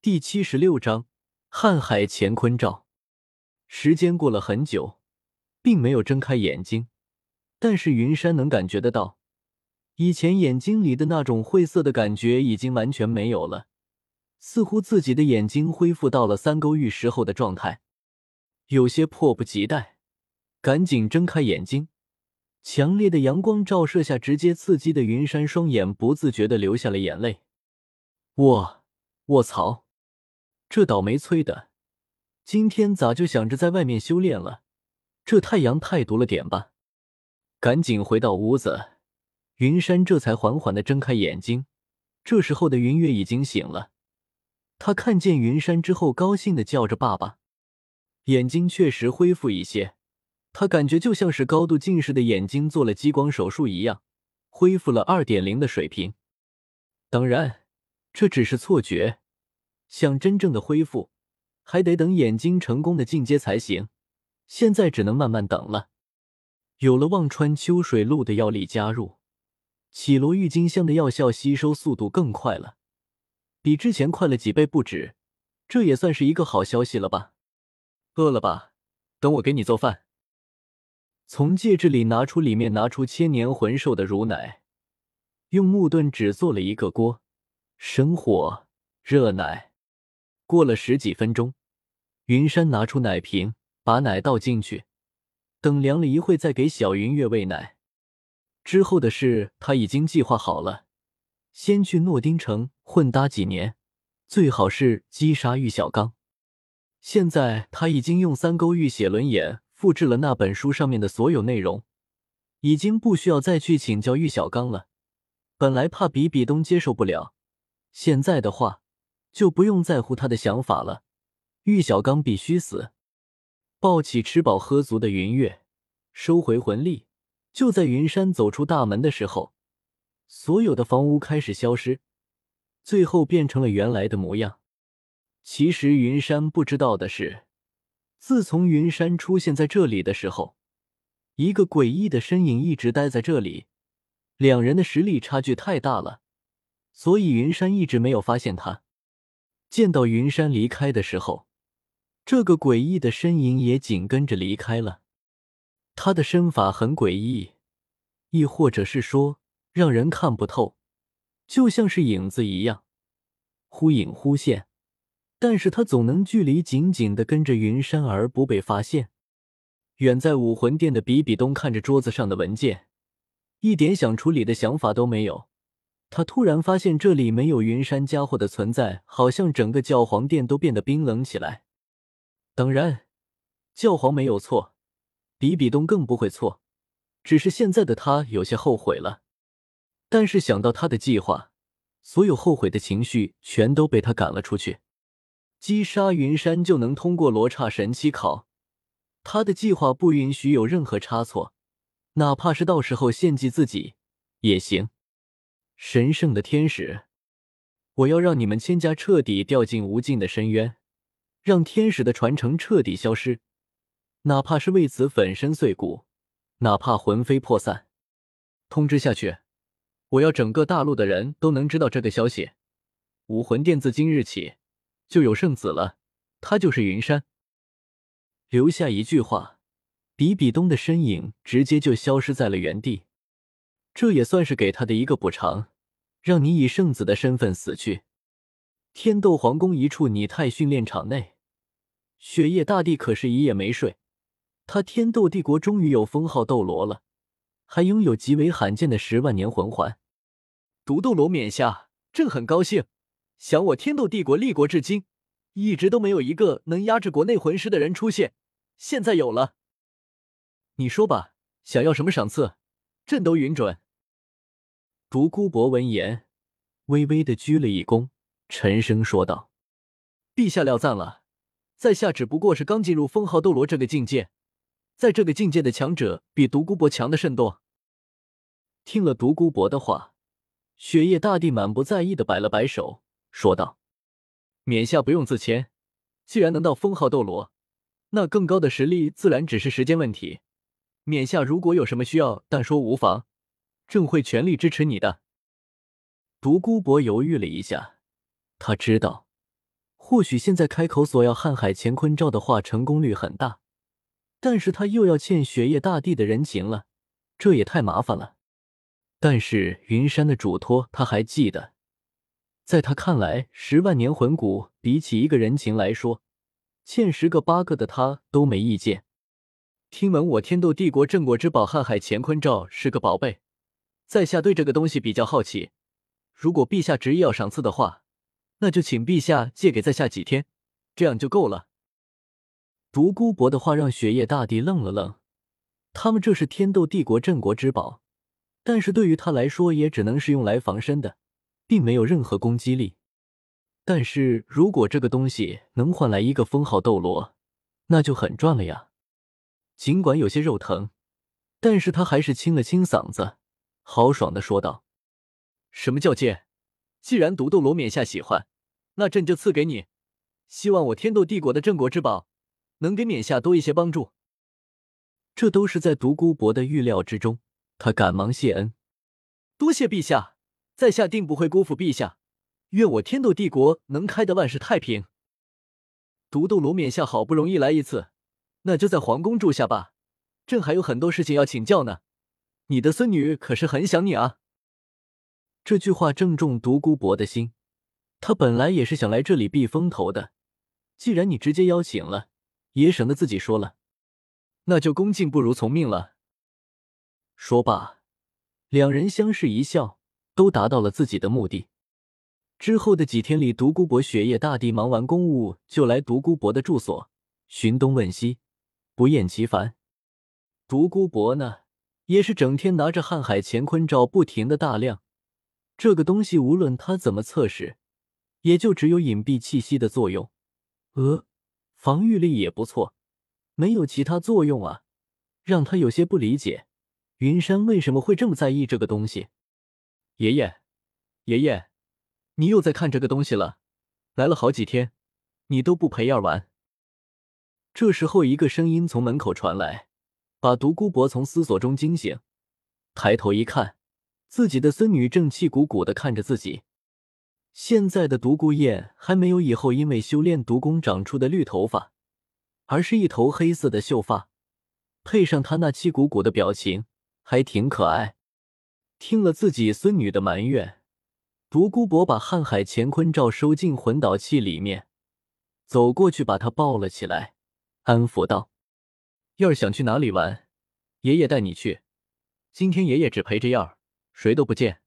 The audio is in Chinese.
第七十六章瀚海乾坤罩。时间过了很久，并没有睁开眼睛，但是云山能感觉得到，以前眼睛里的那种晦涩的感觉已经完全没有了，似乎自己的眼睛恢复到了三勾玉时候的状态，有些迫不及待，赶紧睁开眼睛。强烈的阳光照射下，直接刺激的云山双眼不自觉的流下了眼泪。我，卧槽！这倒霉催的，今天咋就想着在外面修炼了？这太阳太毒了点吧！赶紧回到屋子，云山这才缓缓的睁开眼睛。这时候的云月已经醒了，他看见云山之后，高兴的叫着爸爸。眼睛确实恢复一些，他感觉就像是高度近视的眼睛做了激光手术一样，恢复了二点零的水平。当然，这只是错觉。想真正的恢复，还得等眼睛成功的进阶才行。现在只能慢慢等了。有了忘川秋水露的药力加入，绮罗郁金香的药效吸收速度更快了，比之前快了几倍不止。这也算是一个好消息了吧？饿了吧？等我给你做饭。从戒指里拿出里面拿出千年魂兽的乳奶，用木盾只做了一个锅，生火热奶。过了十几分钟，云山拿出奶瓶，把奶倒进去，等凉了一会再给小云月喂奶。之后的事他已经计划好了，先去诺丁城混搭几年，最好是击杀玉小刚。现在他已经用三勾玉写轮眼复制了那本书上面的所有内容，已经不需要再去请教玉小刚了。本来怕比比东接受不了，现在的话。就不用在乎他的想法了。玉小刚必须死。抱起吃饱喝足的云月，收回魂力。就在云山走出大门的时候，所有的房屋开始消失，最后变成了原来的模样。其实云山不知道的是，自从云山出现在这里的时候，一个诡异的身影一直待在这里。两人的实力差距太大了，所以云山一直没有发现他。见到云山离开的时候，这个诡异的身影也紧跟着离开了。他的身法很诡异，亦或者是说让人看不透，就像是影子一样，忽隐忽现。但是他总能距离紧紧的跟着云山而不被发现。远在武魂殿的比比东看着桌子上的文件，一点想处理的想法都没有。他突然发现这里没有云山家伙的存在，好像整个教皇殿都变得冰冷起来。当然，教皇没有错，比比东更不会错，只是现在的他有些后悔了。但是想到他的计划，所有后悔的情绪全都被他赶了出去。击杀云山就能通过罗刹神期考，他的计划不允许有任何差错，哪怕是到时候献祭自己也行。神圣的天使，我要让你们千家彻底掉进无尽的深渊，让天使的传承彻底消失，哪怕是为此粉身碎骨，哪怕魂飞魄散。通知下去，我要整个大陆的人都能知道这个消息。武魂殿自今日起就有圣子了，他就是云山。留下一句话，比比东的身影直接就消失在了原地。这也算是给他的一个补偿，让你以圣子的身份死去。天斗皇宫一处拟态训练场内，雪夜大帝可是一夜没睡。他天斗帝国终于有封号斗罗了，还拥有极为罕见的十万年魂环。独斗罗冕下朕很高兴。想我天斗帝国立国至今，一直都没有一个能压制国内魂师的人出现，现在有了。你说吧，想要什么赏赐，朕都允准。独孤博闻言，微微的鞠了一躬，沉声说道：“陛下料赞了，在下只不过是刚进入封号斗罗这个境界，在这个境界的强者比独孤博强的甚多。”听了独孤博的话，雪夜大帝满不在意的摆了摆手，说道：“冕下不用自谦，既然能到封号斗罗，那更高的实力自然只是时间问题。冕下如果有什么需要，但说无妨。”朕会全力支持你的。独孤博犹豫了一下，他知道或许现在开口索要瀚海乾坤罩的话，成功率很大，但是他又要欠雪夜大帝的人情了，这也太麻烦了。但是云山的嘱托他还记得，在他看来，十万年魂骨比起一个人情来说，欠十个八个的他都没意见。听闻我天斗帝国镇国之宝瀚海乾坤罩是个宝贝，在下对这个东西比较好奇。如果陛下执意要赏赐的话，那就请陛下借给在下几天，这样就够了。独孤博的话让雪夜大帝愣了愣。他们这是天斗帝国镇国之宝，但是对于他来说也只能是用来防身的，并没有任何攻击力。但是如果这个东西能换来一个封号斗罗，那就很赚了呀。尽管有些肉疼，但是他还是清了清嗓子，豪爽的说道。什么叫借？既然独斗罗冕下喜欢，那朕就赐给你。希望我天斗帝国的镇国之宝能给冕下多一些帮助。这都是在独孤博的预料之中，他赶忙谢恩，多谢陛下，在下定不会辜负陛下。愿我天斗帝国能开得万事太平。独斗罗冕下好不容易来一次，那就在皇宫住下吧。朕还有很多事情要请教呢。你的孙女可是很想你啊。这句话正中独孤博的心，他本来也是想来这里避风头的。既然你直接邀请了，也省得自己说了，那就恭敬不如从命了。说罢，两人相视一笑，都达到了自己的目的。之后的几天里，独孤博、雪夜大帝忙完公务，就来独孤博的住所，寻东问西，不厌其烦。独孤博呢，也是整天拿着瀚海乾坤罩，不停的大量。这个东西无论他怎么测试，也就只有隐蔽气息的作用。呃，防御力也不错，没有其他作用啊，让他有些不理解，云山为什么会这么在意这个东西。爷爷，爷爷，你又在看这个东西了？来了好几天，你都不陪燕儿玩。这时候，一个声音从门口传来，把独孤博从思索中惊醒，抬头一看。自己的孙女正气鼓鼓的看着自己。现在的独孤雁还没有以后因为修炼毒功长出的绿头发，而是一头黑色的秀发，配上她那气鼓鼓的表情，还挺可爱。听了自己孙女的埋怨，独孤博把瀚海乾坤罩收进魂导器里面，走过去把她抱了起来，安抚道：“要是想去哪里玩，爷爷带你去。今天爷爷只陪着燕儿。”谁都不见。